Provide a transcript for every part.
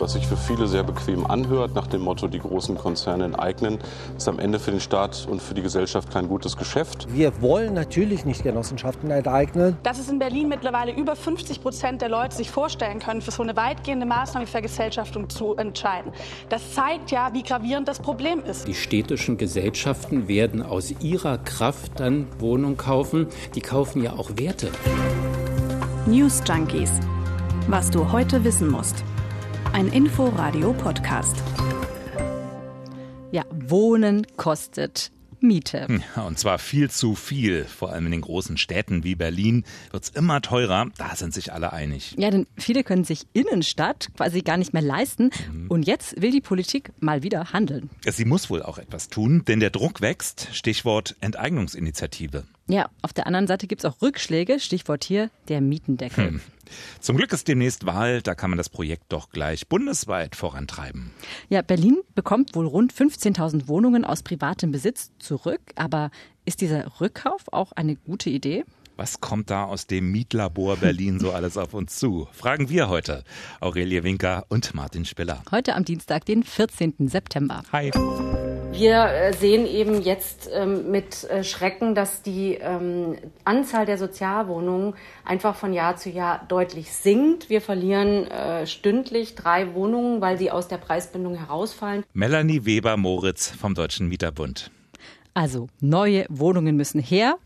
Was sich für viele sehr bequem anhört, nach dem Motto, die großen Konzerne enteignen, ist am Ende für den Staat und für die Gesellschaft kein gutes Geschäft. Wir wollen natürlich nicht Genossenschaften enteignen. Dass es in Berlin mittlerweile über 50 Prozent der Leute sich vorstellen können, für so eine weitgehende Maßnahme wie Vergesellschaftung zu entscheiden, das zeigt ja, wie gravierend das Problem ist. Die städtischen Gesellschaften werden aus ihrer Kraft dann Wohnungen kaufen. Die kaufen ja auch Werte. News Junkies. Was du heute wissen musst. Ein Info-Radio-Podcast. Ja, Wohnen kostet Miete. Ja, und zwar viel zu viel. Vor allem in den großen Städten wie Berlin wird es immer teurer. Da sind sich alle einig. Ja, denn viele können sich Innenstadt quasi gar nicht mehr leisten. Mhm. Und jetzt will die Politik mal wieder handeln. Sie muss wohl auch etwas tun, denn der Druck wächst. Stichwort Enteignungsinitiative. Ja, auf der anderen Seite gibt es auch Rückschläge. Stichwort hier der Mietendeckel. Hm. Zum Glück ist demnächst Wahl, da kann man das Projekt doch gleich bundesweit vorantreiben. Ja, Berlin bekommt wohl rund 15.000 Wohnungen aus privatem Besitz zurück. Aber ist dieser Rückkauf auch eine gute Idee? Was kommt da aus dem Mietlabor Berlin so alles auf uns zu? Fragen wir heute Aurelie Winker und Martin Spiller. Heute am Dienstag, den 14. September. Hi. Wir äh, sehen eben jetzt ähm, mit äh, Schrecken, dass die ähm, Anzahl der Sozialwohnungen einfach von Jahr zu Jahr deutlich sinkt. Wir verlieren äh, stündlich drei Wohnungen, weil sie aus der Preisbindung herausfallen. Melanie Weber-Moritz vom Deutschen Mieterbund. Also neue Wohnungen müssen her.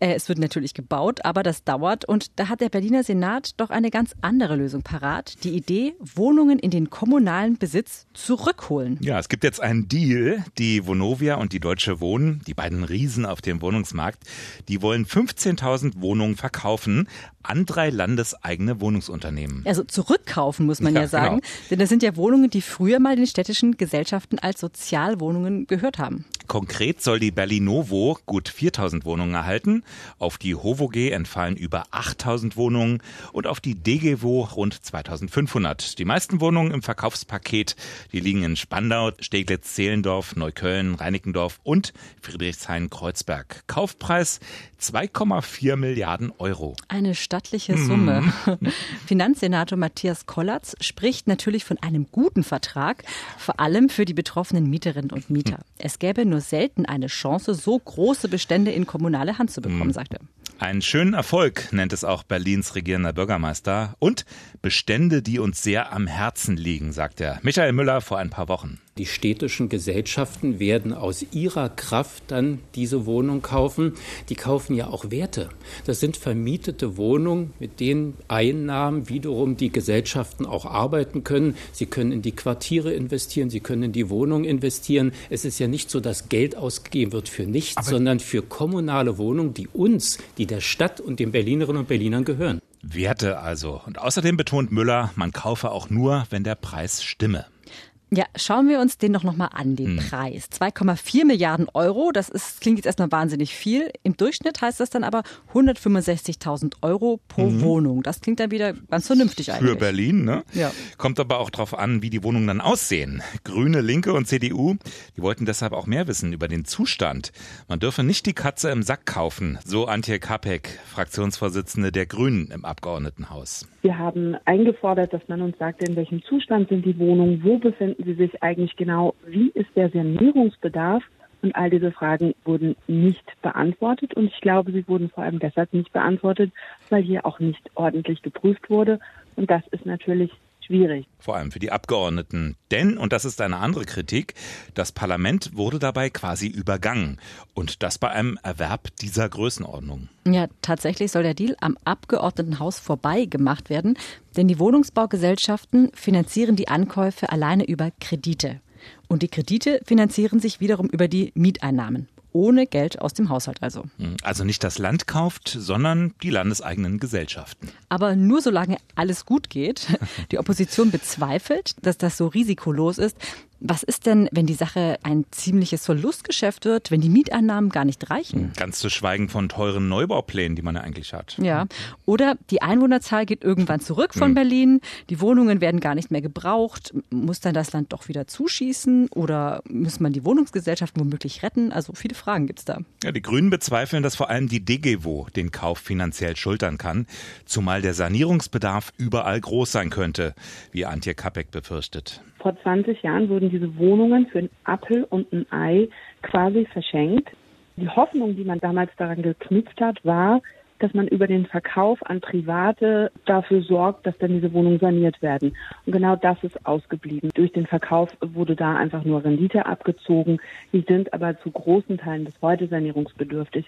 Äh, es wird natürlich gebaut, aber das dauert. Und da hat der Berliner Senat doch eine ganz andere Lösung parat. Die Idee, Wohnungen in den kommunalen Besitz zurückholen. Ja, es gibt jetzt einen Deal. Die Vonovia und die Deutsche Wohnen, die beiden Riesen auf dem Wohnungsmarkt, die wollen 15.000 Wohnungen verkaufen an drei landeseigene Wohnungsunternehmen. Also zurückkaufen, muss man ja, ja sagen. Genau. Denn das sind ja Wohnungen, die früher mal den städtischen Gesellschaften als Sozialwohnungen gehört haben. Konkret soll die Berlinovo gut 4000 Wohnungen erhalten, auf die HOVOG entfallen über 8000 Wohnungen und auf die DGWO rund 2500. Die meisten Wohnungen im Verkaufspaket, die liegen in Spandau, Steglitz-Zehlendorf, Neukölln, Reinickendorf und Friedrichshain-Kreuzberg. Kaufpreis 2,4 Milliarden Euro. Eine stattliche Summe. Mm. Finanzsenator Matthias Kollatz spricht natürlich von einem guten Vertrag, vor allem für die betroffenen Mieterinnen und Mieter. Es gäbe nur selten eine Chance, so große Bestände in kommunale Hand zu bekommen, mm. sagt er. Einen schönen Erfolg nennt es auch Berlins regierender Bürgermeister und Bestände, die uns sehr am Herzen liegen, sagt er. Michael Müller vor ein paar Wochen. Die städtischen Gesellschaften werden aus ihrer Kraft dann diese Wohnung kaufen. Die kaufen ja auch Werte. Das sind vermietete Wohnungen, mit denen Einnahmen wiederum die Gesellschaften auch arbeiten können. Sie können in die Quartiere investieren, sie können in die Wohnung investieren. Es ist ja nicht so, dass Geld ausgegeben wird für nichts, Aber sondern für kommunale Wohnungen, die uns, die der Stadt und den Berlinerinnen und Berlinern gehören. Werte also. Und außerdem betont Müller, man kaufe auch nur, wenn der Preis stimme. Ja, schauen wir uns den doch nochmal an, den hm. Preis. 2,4 Milliarden Euro, das ist, klingt jetzt erstmal wahnsinnig viel. Im Durchschnitt heißt das dann aber 165.000 Euro pro mhm. Wohnung. Das klingt dann wieder ganz vernünftig eigentlich. Für Berlin, ne? Ja. Kommt aber auch darauf an, wie die Wohnungen dann aussehen. Grüne, Linke und CDU, die wollten deshalb auch mehr wissen über den Zustand. Man dürfe nicht die Katze im Sack kaufen, so Antje Kapek, Fraktionsvorsitzende der Grünen im Abgeordnetenhaus. Wir haben eingefordert, dass man uns sagt, in welchem Zustand sind die Wohnungen, wo befinden Sie sich eigentlich genau, wie ist der Sanierungsbedarf? Und all diese Fragen wurden nicht beantwortet. Und ich glaube, sie wurden vor allem deshalb nicht beantwortet, weil hier auch nicht ordentlich geprüft wurde. Und das ist natürlich schwierig. Vor allem für die Abgeordneten. Denn, und das ist eine andere Kritik, das Parlament wurde dabei quasi übergangen. Und das bei einem Erwerb dieser Größenordnung. Ja, tatsächlich soll der Deal am Abgeordnetenhaus vorbei gemacht werden. Denn die Wohnungsbaugesellschaften finanzieren die Ankäufe alleine über Kredite. Und die Kredite finanzieren sich wiederum über die Mieteinnahmen ohne Geld aus dem Haushalt also. Hm, also nicht das Land kauft, sondern die landeseigenen Gesellschaften. Aber nur solange alles gut geht. Die Opposition bezweifelt, dass das so risikolos ist. Was ist denn, wenn die Sache ein ziemliches Verlustgeschäft wird, wenn die Mieteinnahmen gar nicht reichen? Ganz zu schweigen von teuren Neubauplänen, die man ja eigentlich hat. Ja. Oder die Einwohnerzahl geht irgendwann zurück von mhm. Berlin, die Wohnungen werden gar nicht mehr gebraucht. Muss dann das Land doch wieder zuschießen oder muss man die Wohnungsgesellschaft womöglich retten? Also viele Fragen gibt es da. Ja, die Grünen bezweifeln, dass vor allem die DGWO den Kauf finanziell schultern kann, zumal der Sanierungsbedarf überall groß sein könnte, wie Antje Kappek befürchtet. Vor 20 Jahren wurden diese Wohnungen für ein Apfel und ein Ei quasi verschenkt. Die Hoffnung, die man damals daran geknüpft hat, war, dass man über den Verkauf an Private dafür sorgt, dass dann diese Wohnungen saniert werden. Und genau das ist ausgeblieben. Durch den Verkauf wurde da einfach nur Rendite abgezogen. Die sind aber zu großen Teilen bis heute sanierungsbedürftig.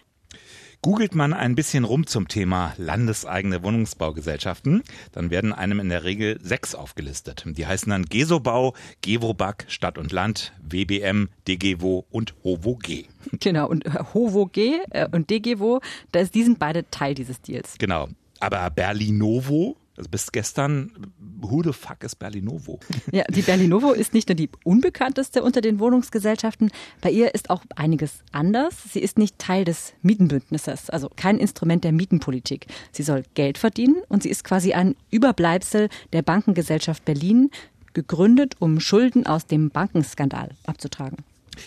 Googelt man ein bisschen rum zum Thema landeseigene Wohnungsbaugesellschaften, dann werden einem in der Regel sechs aufgelistet. Die heißen dann Gesobau, Gewobag, Stadt und Land, WBM, DGWO und HOVOG. Genau, und HOVOG äh, und DGWO, die sind beide Teil dieses Deals. Genau. Aber Berlinovo also bis gestern, who the fuck ist Berlinovo? Ja, die Berlinovo ist nicht nur die unbekannteste unter den Wohnungsgesellschaften, bei ihr ist auch einiges anders. Sie ist nicht Teil des Mietenbündnisses, also kein Instrument der Mietenpolitik. Sie soll Geld verdienen und sie ist quasi ein Überbleibsel der Bankengesellschaft Berlin, gegründet, um Schulden aus dem Bankenskandal abzutragen.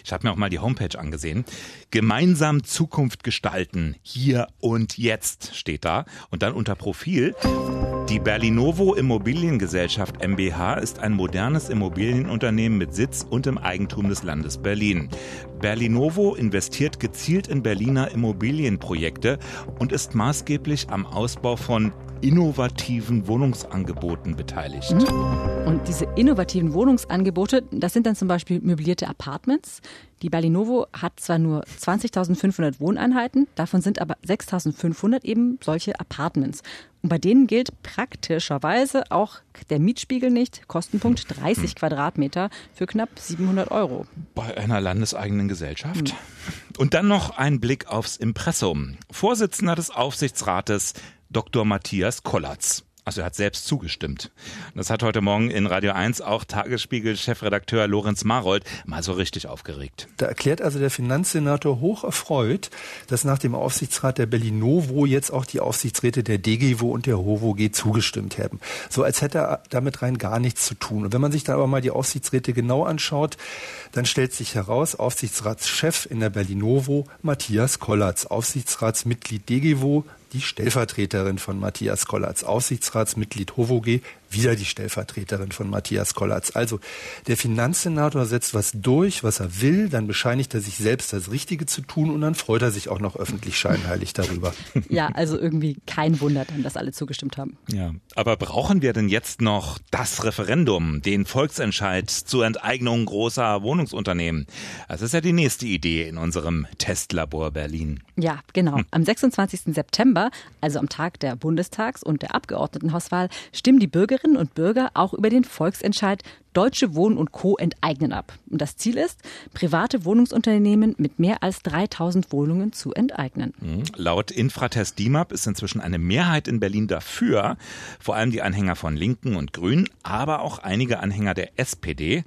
Ich habe mir auch mal die Homepage angesehen. Gemeinsam Zukunft gestalten, hier und jetzt steht da. Und dann unter Profil. Die Berlinovo Immobiliengesellschaft MBH ist ein modernes Immobilienunternehmen mit Sitz und im Eigentum des Landes Berlin. Berlinovo investiert gezielt in Berliner Immobilienprojekte und ist maßgeblich am Ausbau von innovativen Wohnungsangeboten beteiligt. Mhm. Und diese innovativen Wohnungsangebote, das sind dann zum Beispiel möblierte Apartments. Die Berlinovo hat zwar nur 20.500 Wohneinheiten, davon sind aber 6.500 eben solche Apartments. Und bei denen gilt praktischerweise auch der Mietspiegel nicht. Kostenpunkt 30 hm. Quadratmeter für knapp 700 Euro. Bei einer landeseigenen Gesellschaft. Hm. Und dann noch ein Blick aufs Impressum. Vorsitzender des Aufsichtsrates Dr. Matthias Kollatz. Also er hat selbst zugestimmt. Das hat heute Morgen in Radio 1 auch Tagesspiegel-Chefredakteur Lorenz Marold mal so richtig aufgeregt. Da erklärt also der Finanzsenator hoch erfreut, dass nach dem Aufsichtsrat der Berlinovo jetzt auch die Aufsichtsräte der DGWO und der HOVOG zugestimmt haben. So als hätte er damit rein gar nichts zu tun. Und wenn man sich dann aber mal die Aufsichtsräte genau anschaut, dann stellt sich heraus, Aufsichtsratschef in der Berlinovo Matthias Kollatz, Aufsichtsratsmitglied DGWO die Stellvertreterin von Matthias Kollatz, Aufsichtsratsmitglied HOVOG, wieder die Stellvertreterin von Matthias Kollatz. Also der Finanzsenator setzt was durch, was er will, dann bescheinigt er sich selbst das Richtige zu tun und dann freut er sich auch noch öffentlich scheinheilig darüber. Ja, also irgendwie kein Wunder dann, dass alle zugestimmt haben. Ja, aber brauchen wir denn jetzt noch das Referendum, den Volksentscheid zur Enteignung großer Wohnungsunternehmen? Das ist ja die nächste Idee in unserem Testlabor Berlin. Ja, genau. Am 26. September, also am Tag der Bundestags- und der Abgeordnetenhauswahl, stimmen die Bürger Bürgerinnen und Bürger auch über den Volksentscheid Deutsche Wohnen und Co. enteignen ab. Und das Ziel ist, private Wohnungsunternehmen mit mehr als 3000 Wohnungen zu enteignen. Mhm. Laut Infratest DIMAP ist inzwischen eine Mehrheit in Berlin dafür, vor allem die Anhänger von Linken und Grünen, aber auch einige Anhänger der SPD.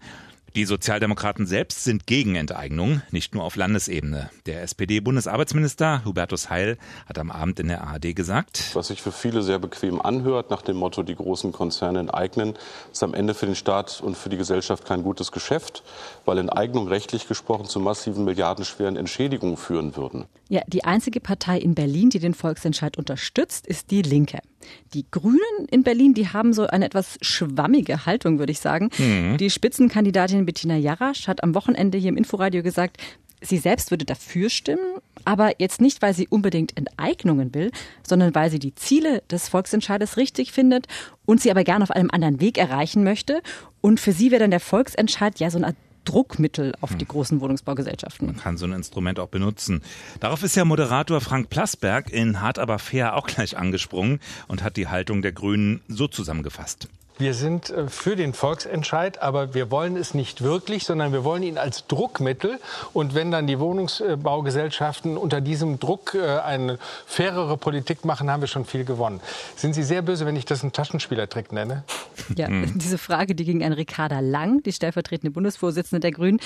Die Sozialdemokraten selbst sind gegen Enteignung, nicht nur auf Landesebene. Der SPD-Bundesarbeitsminister Hubertus Heil hat am Abend in der ARD gesagt, was sich für viele sehr bequem anhört, nach dem Motto, die großen Konzerne enteignen, ist am Ende für den Staat und für die Gesellschaft kein gutes Geschäft, weil Enteignung rechtlich gesprochen zu massiven milliardenschweren Entschädigungen führen würden. Ja, die einzige Partei in Berlin, die den Volksentscheid unterstützt, ist die Linke. Die Grünen in Berlin, die haben so eine etwas schwammige Haltung, würde ich sagen. Mhm. Die Spitzenkandidatin Bettina Jarasch hat am Wochenende hier im Inforadio gesagt, sie selbst würde dafür stimmen, aber jetzt nicht, weil sie unbedingt Enteignungen will, sondern weil sie die Ziele des Volksentscheides richtig findet und sie aber gerne auf einem anderen Weg erreichen möchte. Und für sie wäre dann der Volksentscheid ja so eine Art Druckmittel auf die hm. großen Wohnungsbaugesellschaften. Man kann so ein Instrument auch benutzen. Darauf ist ja Moderator Frank Plasberg in Hart aber fair auch gleich angesprungen und hat die Haltung der Grünen so zusammengefasst. Wir sind äh, für den Volksentscheid, aber wir wollen es nicht wirklich, sondern wir wollen ihn als Druckmittel. Und wenn dann die Wohnungsbaugesellschaften unter diesem Druck äh, eine fairere Politik machen, haben wir schon viel gewonnen. Sind Sie sehr böse, wenn ich das einen Taschenspielertrick nenne? Ja, hm. diese Frage, die ging an Ricarda Lang, die stellvertretende Bundesvorsitzende der Grünen.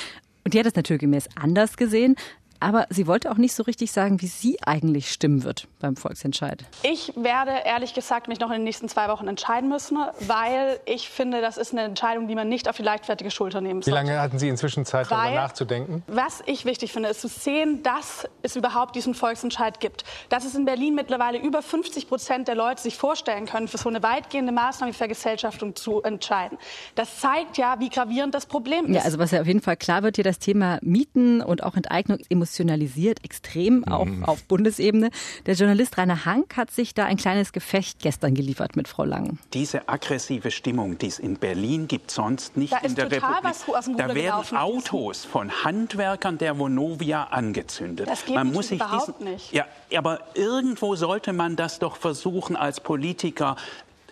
Und die hat es naturgemäß anders gesehen. Aber sie wollte auch nicht so richtig sagen, wie sie eigentlich stimmen wird beim Volksentscheid. Ich werde ehrlich gesagt mich noch in den nächsten zwei Wochen entscheiden müssen, weil ich finde, das ist eine Entscheidung, die man nicht auf die leichtfertige Schulter nehmen sollte. Wie lange hatten Sie inzwischen Zeit, weil, darüber nachzudenken? Was ich wichtig finde, ist zu sehen, dass es überhaupt diesen Volksentscheid gibt. Dass es in Berlin mittlerweile über 50 Prozent der Leute sich vorstellen können, für so eine weitgehende Maßnahme wie Vergesellschaftung zu entscheiden. Das zeigt ja, wie gravierend das Problem ist. Ja, also was ja auf jeden Fall klar wird hier, das Thema Mieten und auch Enteignung emotionalisiert extrem, auch mhm. auf Bundesebene. Der Journalist Rainer Hank hat sich da ein kleines Gefecht gestern geliefert mit Frau Lang. Diese aggressive Stimmung, die es in Berlin gibt, sonst nicht da in der Republik. da werden Autos von Handwerkern der Vonovia angezündet. Das geht man muss sich überhaupt diesen, nicht. Ja, aber irgendwo sollte man das doch versuchen als Politiker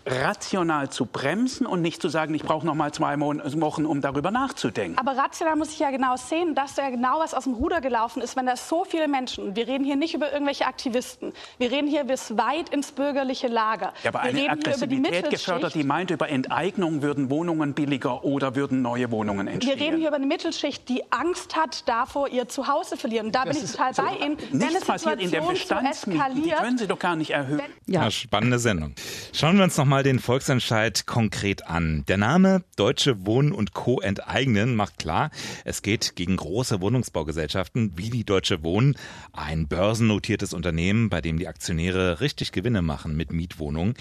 rational zu bremsen und nicht zu sagen, ich brauche noch mal zwei Wochen, um darüber nachzudenken. Aber rational muss ich ja genau sehen, dass da genau was aus dem Ruder gelaufen ist, wenn da so viele Menschen, wir reden hier nicht über irgendwelche Aktivisten, wir reden hier bis weit ins bürgerliche Lager. Ja, aber wir eine Aggressivität gefördert, die meint, über Enteignung würden Wohnungen billiger oder würden neue Wohnungen entstehen. Wir reden hier über eine Mittelschicht, die Angst hat, davor ihr Zuhause verlieren. Da das bin ich total bei Ihnen. Nichts passiert in der Bestandsmiete, die können Sie doch gar nicht erhöhen. Ja. ja, spannende Sendung. Schauen wir uns noch mal den Volksentscheid konkret an. Der Name Deutsche Wohnen und Co. enteignen macht klar, es geht gegen große Wohnungsbaugesellschaften wie die Deutsche Wohnen, ein börsennotiertes Unternehmen, bei dem die Aktionäre richtig Gewinne machen mit Mietwohnungen.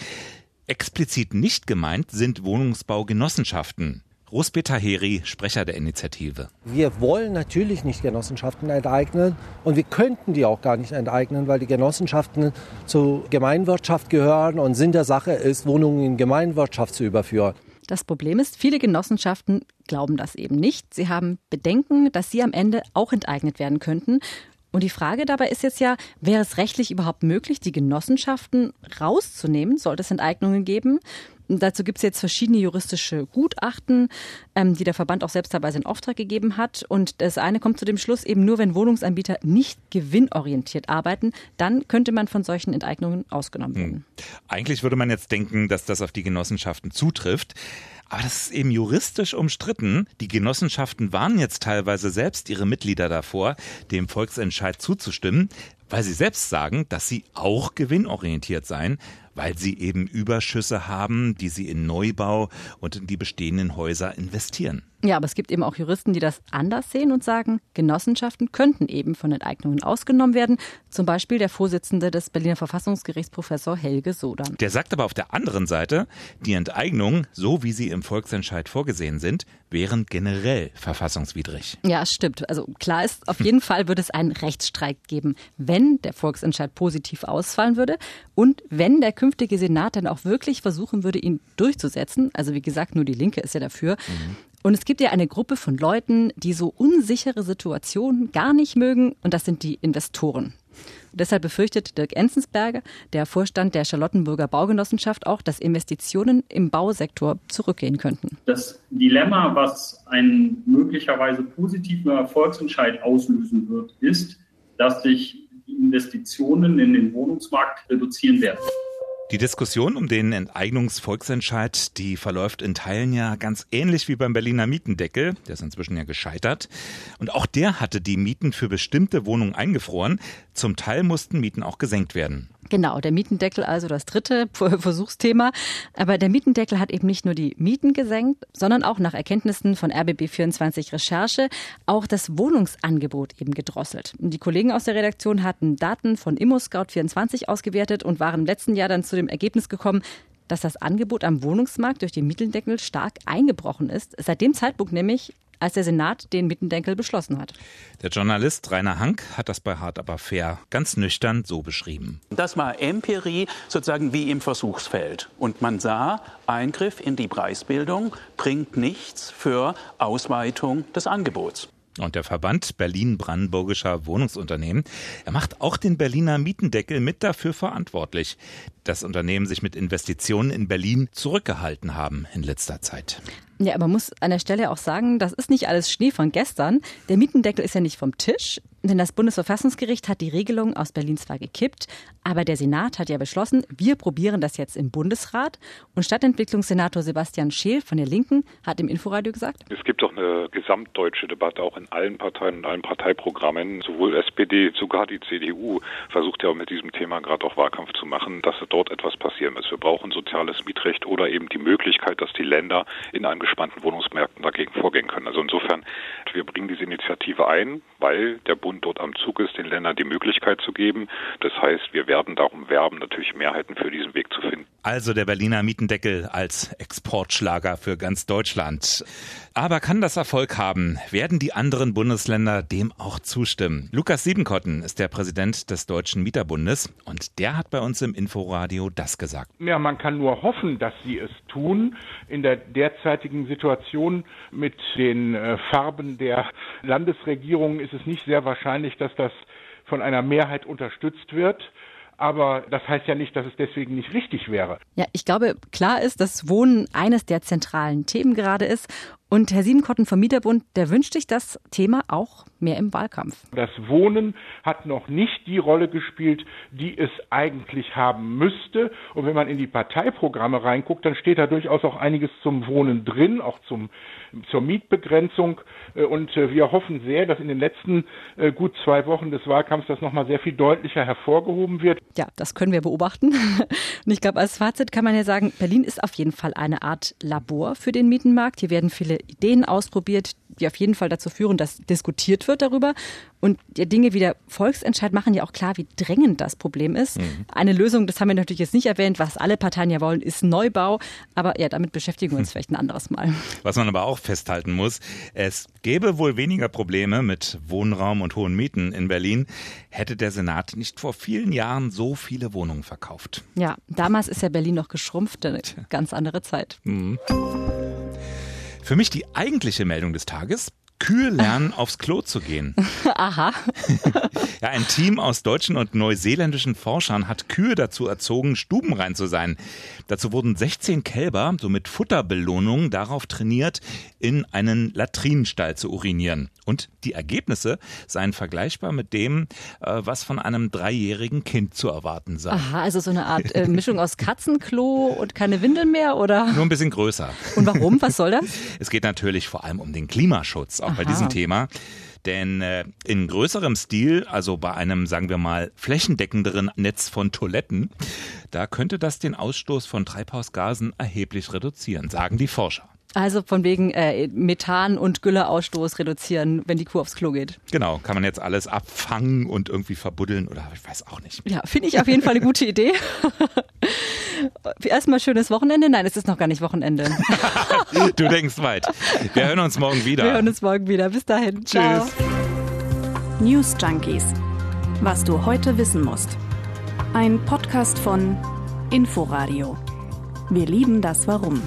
Explizit nicht gemeint sind Wohnungsbaugenossenschaften. Rospeter Heri, Sprecher der Initiative. Wir wollen natürlich nicht Genossenschaften enteignen und wir könnten die auch gar nicht enteignen, weil die Genossenschaften zur Gemeinwirtschaft gehören und Sinn der Sache ist, Wohnungen in Gemeinwirtschaft zu überführen. Das Problem ist, viele Genossenschaften glauben das eben nicht. Sie haben Bedenken, dass sie am Ende auch enteignet werden könnten. Und die Frage dabei ist jetzt ja, wäre es rechtlich überhaupt möglich, die Genossenschaften rauszunehmen? Sollte es Enteignungen geben? Dazu gibt es jetzt verschiedene juristische Gutachten, ähm, die der Verband auch selbst teilweise in Auftrag gegeben hat. Und das eine kommt zu dem Schluss, eben nur wenn Wohnungsanbieter nicht gewinnorientiert arbeiten, dann könnte man von solchen Enteignungen ausgenommen werden. Hm. Eigentlich würde man jetzt denken, dass das auf die Genossenschaften zutrifft. Aber das ist eben juristisch umstritten. Die Genossenschaften warnen jetzt teilweise selbst ihre Mitglieder davor, dem Volksentscheid zuzustimmen, weil sie selbst sagen, dass sie auch gewinnorientiert seien, weil sie eben Überschüsse haben, die sie in Neubau und in die bestehenden Häuser investieren. Ja, aber es gibt eben auch Juristen, die das anders sehen und sagen, Genossenschaften könnten eben von Enteignungen ausgenommen werden. Zum Beispiel der Vorsitzende des Berliner Verfassungsgerichts, Professor Helge Sodern. Der sagt aber auf der anderen Seite, die Enteignungen, so wie sie im Volksentscheid vorgesehen sind, wären generell verfassungswidrig. Ja, stimmt. Also klar ist, auf jeden Fall würde es einen Rechtsstreik geben, wenn der Volksentscheid positiv ausfallen würde und wenn der künftige Senat dann auch wirklich versuchen würde, ihn durchzusetzen. Also wie gesagt, nur die Linke ist ja dafür. Mhm. Und es gibt ja eine Gruppe von Leuten, die so unsichere Situationen gar nicht mögen, und das sind die Investoren. Und deshalb befürchtet Dirk Enzensberger, der Vorstand der Charlottenburger Baugenossenschaft, auch, dass Investitionen im Bausektor zurückgehen könnten. Das Dilemma, was ein möglicherweise positiver Erfolgsentscheid auslösen wird, ist, dass sich die Investitionen in den Wohnungsmarkt reduzieren werden. Die Diskussion um den Enteignungsvolksentscheid, die verläuft in Teilen ja ganz ähnlich wie beim Berliner Mietendeckel. Der ist inzwischen ja gescheitert. Und auch der hatte die Mieten für bestimmte Wohnungen eingefroren. Zum Teil mussten Mieten auch gesenkt werden. Genau, der Mietendeckel also das dritte Versuchsthema. Aber der Mietendeckel hat eben nicht nur die Mieten gesenkt, sondern auch nach Erkenntnissen von RBB24 Recherche auch das Wohnungsangebot eben gedrosselt. Die Kollegen aus der Redaktion hatten Daten von ImmoScout24 ausgewertet und waren im letzten Jahr dann zu dem Ergebnis gekommen, dass das Angebot am Wohnungsmarkt durch den Mietendeckel stark eingebrochen ist. Seit dem Zeitpunkt nämlich als der Senat den Mittendeckel beschlossen hat. Der Journalist Rainer Hank hat das bei Hart aber fair ganz nüchtern so beschrieben. Das war Empirie sozusagen wie im Versuchsfeld. Und man sah, Eingriff in die Preisbildung bringt nichts für Ausweitung des Angebots. Und der Verband Berlin-Brandenburgischer Wohnungsunternehmen, er macht auch den Berliner Mietendeckel mit dafür verantwortlich, dass Unternehmen sich mit Investitionen in Berlin zurückgehalten haben in letzter Zeit. Ja, aber man muss an der Stelle auch sagen, das ist nicht alles Schnee von gestern. Der Mietendeckel ist ja nicht vom Tisch, denn das Bundesverfassungsgericht hat die Regelung aus Berlin zwar gekippt, aber der Senat hat ja beschlossen, wir probieren das jetzt im Bundesrat. Und Stadtentwicklungssenator Sebastian Scheel von der Linken hat im Inforadio gesagt, es gibt doch eine gesamtdeutsche Debatte auch in allen Parteien und allen Parteiprogrammen. Sowohl SPD, sogar die CDU versucht ja auch mit diesem Thema gerade auch Wahlkampf zu machen, dass dort etwas passieren muss. Wir brauchen soziales Mietrecht oder eben die Möglichkeit, dass die Länder in einem angespannten Wohnungsmärkten dagegen vorgehen können. Also insofern, wir bringen diese Initiative ein, weil der Bund dort am Zug ist, den Ländern die Möglichkeit zu geben. Das heißt, wir werden darum werben, natürlich Mehrheiten für diesen Weg zu finden. Also der Berliner Mietendeckel als Exportschlager für ganz Deutschland. Aber kann das Erfolg haben? Werden die anderen Bundesländer dem auch zustimmen? Lukas Siebenkotten ist der Präsident des Deutschen Mieterbundes und der hat bei uns im Inforadio das gesagt. Ja, man kann nur hoffen, dass sie es tun. In der derzeitigen Situation mit den äh, Farben der Landesregierung ist es nicht sehr wahrscheinlich, dass das von einer Mehrheit unterstützt wird aber das heißt ja nicht, dass es deswegen nicht richtig wäre. Ja, ich glaube, klar ist, dass Wohnen eines der zentralen Themen gerade ist und Herr Siebenkotten vom Mieterbund, der wünscht sich das Thema auch mehr im Wahlkampf. Das Wohnen hat noch nicht die Rolle gespielt, die es eigentlich haben müsste. Und wenn man in die Parteiprogramme reinguckt, dann steht da durchaus auch einiges zum Wohnen drin, auch zum, zur Mietbegrenzung. Äh, und äh, wir hoffen sehr, dass in den letzten äh, gut zwei Wochen des Wahlkampfs das nochmal sehr viel deutlicher hervorgehoben wird. Ja, das können wir beobachten. Und ich glaube, als Fazit kann man ja sagen, Berlin ist auf jeden Fall eine Art Labor für den Mietenmarkt. Hier werden viele Ideen ausprobiert, die auf jeden Fall dazu führen, dass diskutiert wird darüber. Und die Dinge wie der Volksentscheid machen ja auch klar, wie drängend das Problem ist. Mhm. Eine Lösung, das haben wir natürlich jetzt nicht erwähnt, was alle Parteien ja wollen, ist Neubau. Aber ja, damit beschäftigen wir uns vielleicht ein anderes Mal. Was man aber auch festhalten muss, es gäbe wohl weniger Probleme mit Wohnraum und hohen Mieten in Berlin, hätte der Senat nicht vor vielen Jahren so viele Wohnungen verkauft. Ja, damals ist ja Berlin noch geschrumpft, eine ganz andere Zeit. Mhm. Für mich die eigentliche Meldung des Tages. Kühe lernen, aufs Klo zu gehen. Aha. ja, ein Team aus deutschen und neuseeländischen Forschern hat Kühe dazu erzogen, stubenrein zu sein. Dazu wurden 16 Kälber, so mit Futterbelohnung, darauf trainiert, in einen Latrinenstall zu urinieren. Und die Ergebnisse seien vergleichbar mit dem, äh, was von einem dreijährigen Kind zu erwarten sei. Aha, also so eine Art äh, Mischung aus Katzenklo und keine Windeln mehr, oder? Nur ein bisschen größer. Und warum? Was soll das? Es geht natürlich vor allem um den Klimaschutz. Auch auch bei diesem Thema. Denn äh, in größerem Stil, also bei einem, sagen wir mal, flächendeckenderen Netz von Toiletten, da könnte das den Ausstoß von Treibhausgasen erheblich reduzieren, sagen die Forscher. Also von wegen äh, Methan- und Gülleausstoß reduzieren, wenn die Kuh aufs Klo geht. Genau, kann man jetzt alles abfangen und irgendwie verbuddeln oder ich weiß auch nicht. Ja, finde ich auf jeden Fall eine gute Idee. Erstmal schönes Wochenende. Nein, es ist noch gar nicht Wochenende. du denkst weit. Wir hören uns morgen wieder. Wir hören uns morgen wieder. Bis dahin. Tschüss. Ciao. News Junkies. Was du heute wissen musst. Ein Podcast von Inforadio. Wir lieben das Warum.